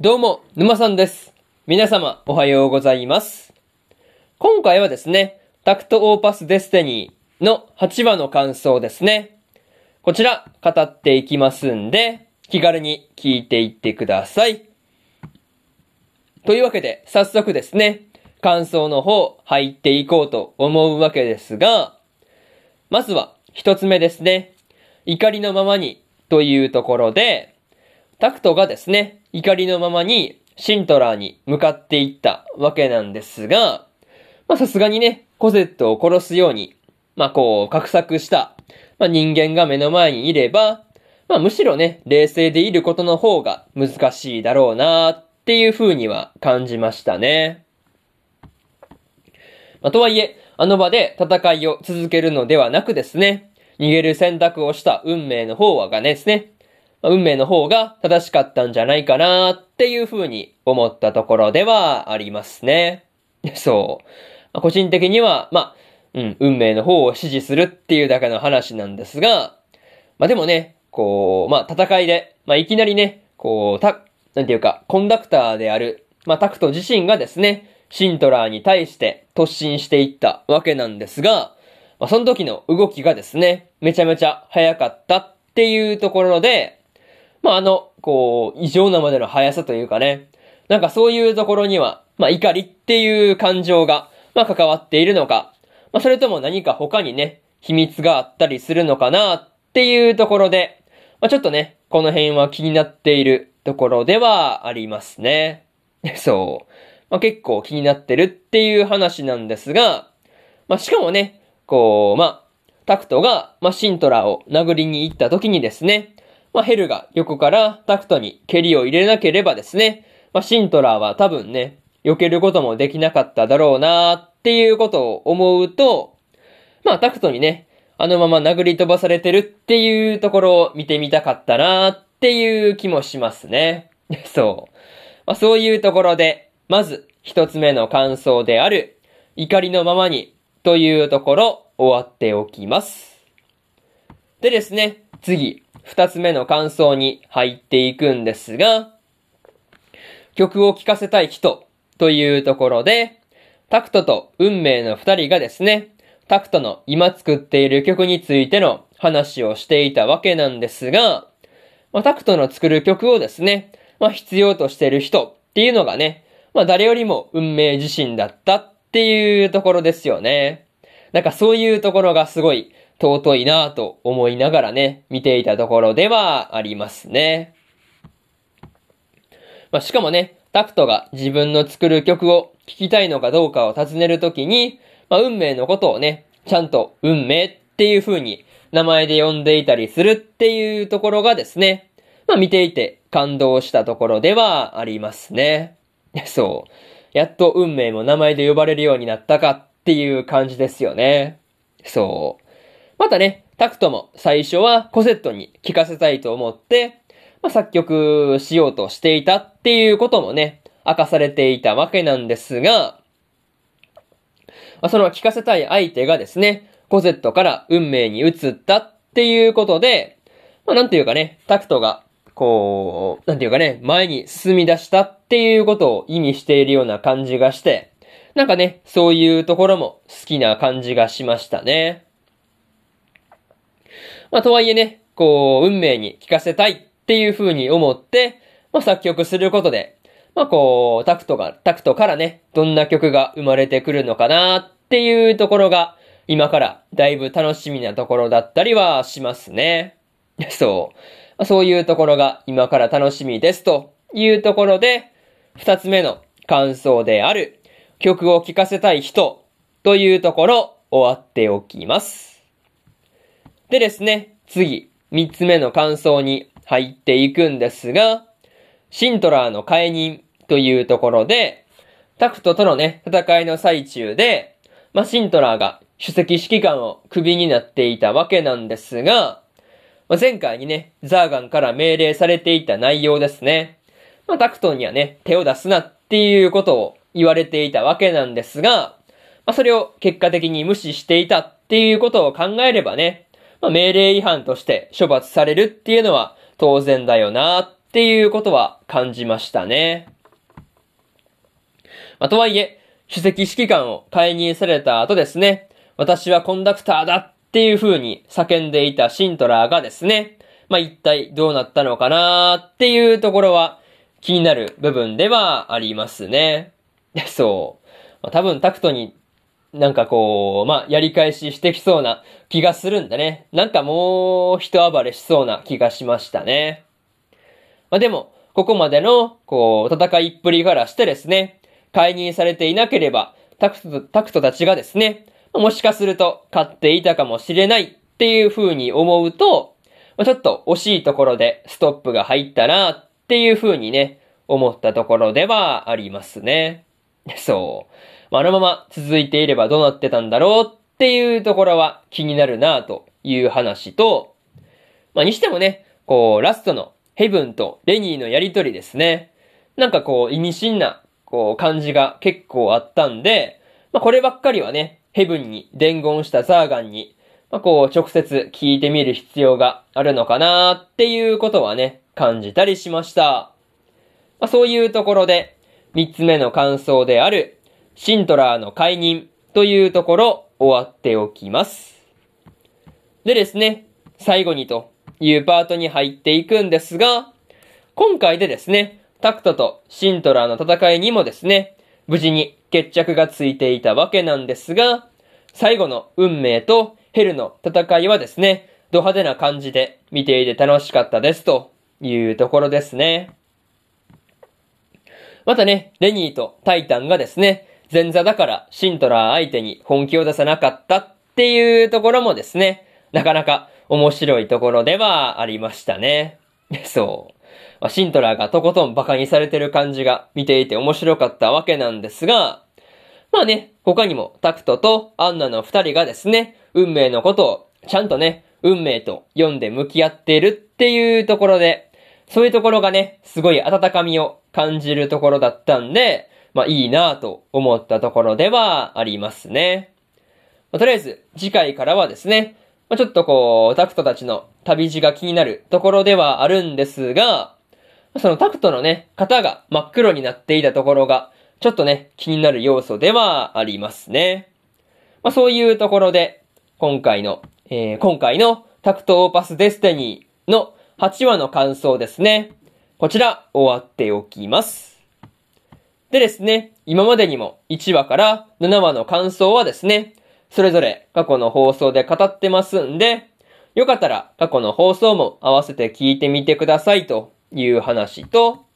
どうも、沼さんです。皆様、おはようございます。今回はですね、タクトオーパスデスティニーの8話の感想ですね。こちら、語っていきますんで、気軽に聞いていってください。というわけで、早速ですね、感想の方、入っていこうと思うわけですが、まずは、一つ目ですね。怒りのままに、というところで、タクトがですね、怒りのままにシントラーに向かっていったわけなんですが、まあさすがにね、コゼットを殺すように、まあこう、画策した、まあ人間が目の前にいれば、まあむしろね、冷静でいることの方が難しいだろうなっていう風には感じましたね。まあとはいえ、あの場で戦いを続けるのではなくですね、逃げる選択をした運命の方はがですね、運命の方が正しかったんじゃないかなっていう風に思ったところではありますね。そう。個人的には、まあ、うん、運命の方を支持するっていうだけの話なんですが、まあでもね、こう、まあ戦いで、まあいきなりね、こう、た、なんていうか、コンダクターである、まあタクト自身がですね、シントラーに対して突進していったわけなんですが、まあその時の動きがですね、めちゃめちゃ速かったっていうところで、まあ、あの、こう、異常なまでの速さというかね、なんかそういうところには、まあ、怒りっていう感情が、まあ、関わっているのか、まあ、それとも何か他にね、秘密があったりするのかなっていうところで、まあ、ちょっとね、この辺は気になっているところではありますね。そう。まあ、結構気になってるっていう話なんですが、まあ、しかもね、こう、まあ、タクトが、まあ、シントラを殴りに行った時にですね、まあ、ヘルが横からタクトに蹴りを入れなければですね、まあ、シントラーは多分ね、避けることもできなかっただろうなっていうことを思うと、まあ、タクトにね、あのまま殴り飛ばされてるっていうところを見てみたかったなっていう気もしますね。そう。まあ、そういうところで、まず一つ目の感想である、怒りのままにというところ終わっておきます。でですね、次、二つ目の感想に入っていくんですが、曲を聴かせたい人というところで、タクトと運命の二人がですね、タクトの今作っている曲についての話をしていたわけなんですが、まあ、タクトの作る曲をですね、まあ、必要としている人っていうのがね、まあ、誰よりも運命自身だったっていうところですよね。なんかそういうところがすごい尊いなぁと思いながらね、見ていたところではありますね。まあ、しかもね、タクトが自分の作る曲を聴きたいのかどうかを尋ねるときに、まあ、運命のことをね、ちゃんと運命っていう風に名前で呼んでいたりするっていうところがですね、まあ見ていて感動したところではありますね。そう。やっと運命も名前で呼ばれるようになったかっていう感じですよね。そう。またね、タクトも最初はコセットに聴かせたいと思って、まあ、作曲しようとしていたっていうこともね、明かされていたわけなんですが、まあ、その聴かせたい相手がですね、コセットから運命に移ったっていうことで、まあ、なんていうかね、タクトが、こう、なんていうかね、前に進み出したっていうことを意味しているような感じがして、なんかね、そういうところも好きな感じがしましたね。まあ、とはいえね、こう、運命に聞かせたいっていう風に思って、まあ、作曲することで、まあ、こう、タクトが、タクトからね、どんな曲が生まれてくるのかなっていうところが、今からだいぶ楽しみなところだったりはしますね。そう。そういうところが今から楽しみですというところで、二つ目の感想である、曲を聴かせたい人というところ終わっておきます。でですね、次、三つ目の感想に入っていくんですが、シントラーの解任というところで、タクトとのね、戦いの最中で、まあ、シントラーが首席指揮官をクビになっていたわけなんですが、まあ、前回にね、ザーガンから命令されていた内容ですね。まあ、タクトにはね、手を出すなっていうことを言われていたわけなんですが、まあ、それを結果的に無視していたっていうことを考えればね、まあ、命令違反として処罰されるっていうのは当然だよなっていうことは感じましたね。まあ、とはいえ、主席指揮官を解任された後ですね、私はコンダクターだっていう風に叫んでいたシントラーがですね、まあ、一体どうなったのかなっていうところは気になる部分ではありますね。そう。まあ、多分タクトになんかこう、まあ、やり返ししてきそうな気がするんだね。なんかもう、人暴れしそうな気がしましたね。まあでも、ここまでの、こう、戦いっぷりからしてですね、解任されていなければ、タクト、タクトたちがですね、もしかすると勝っていたかもしれないっていう風に思うと、まあ、ちょっと惜しいところでストップが入ったなっていう風にね、思ったところではありますね。そう。あ、あのまま続いていればどうなってたんだろうっていうところは気になるなという話と、まあ、にしてもね、こう、ラストのヘブンとレニーのやりとりですね。なんかこう、意味深な、こう、感じが結構あったんで、まあ、こればっかりはね、ヘブンに伝言したザーガンに、まあ、こう、直接聞いてみる必要があるのかなっていうことはね、感じたりしました。まあ、そういうところで、三つ目の感想である、シントラーの解任というところ終わっておきます。でですね、最後にというパートに入っていくんですが、今回でですね、タクトとシントラーの戦いにもですね、無事に決着がついていたわけなんですが、最後の運命とヘルの戦いはですね、ド派手な感じで見ていて楽しかったですというところですね。またね、レニーとタイタンがですね、前座だからシントラー相手に本気を出さなかったっていうところもですね、なかなか面白いところではありましたね。そう。シントラーがとことん馬鹿にされてる感じが見ていて面白かったわけなんですが、まあね、他にもタクトとアンナの二人がですね、運命のことをちゃんとね、運命と読んで向き合っているっていうところで、そういうところがね、すごい温かみを感じるところだったんで、まあいいなと思ったところではありますね。まあ、とりあえず次回からはですね、まあ、ちょっとこう、タクトたちの旅路が気になるところではあるんですが、そのタクトのね、型が真っ黒になっていたところが、ちょっとね、気になる要素ではありますね。まあそういうところで、今回の、えー、今回のタクトオーパスデスティニーの8話の感想ですね。こちら、終わっておきます。でですね、今までにも1話から7話の感想はですね、それぞれ過去の放送で語ってますんで、よかったら過去の放送も合わせて聞いてみてくださいという話と、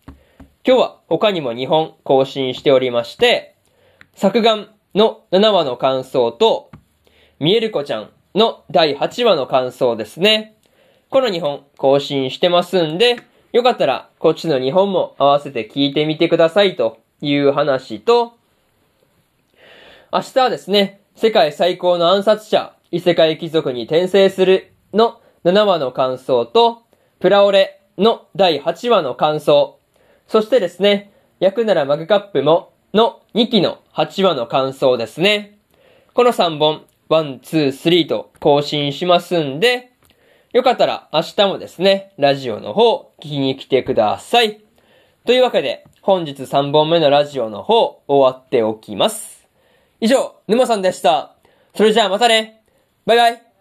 今日は他にも2本更新しておりまして、作眼の7話の感想と、見える子ちゃんの第8話の感想ですね。この2本更新してますんで、よかったらこっちの2本も合わせて聞いてみてくださいという話と、明日はですね、世界最高の暗殺者、異世界貴族に転生するの7話の感想と、プラオレの第8話の感想、そしてですね、焼くならマグカップもの2期の8話の感想ですね。この3本、1、2、3と更新しますんで、よかったら明日もですね、ラジオの方聞きに来てください。というわけで、本日3本目のラジオの方、終わっておきます。以上、沼さんでした。それじゃあまたねバイバイ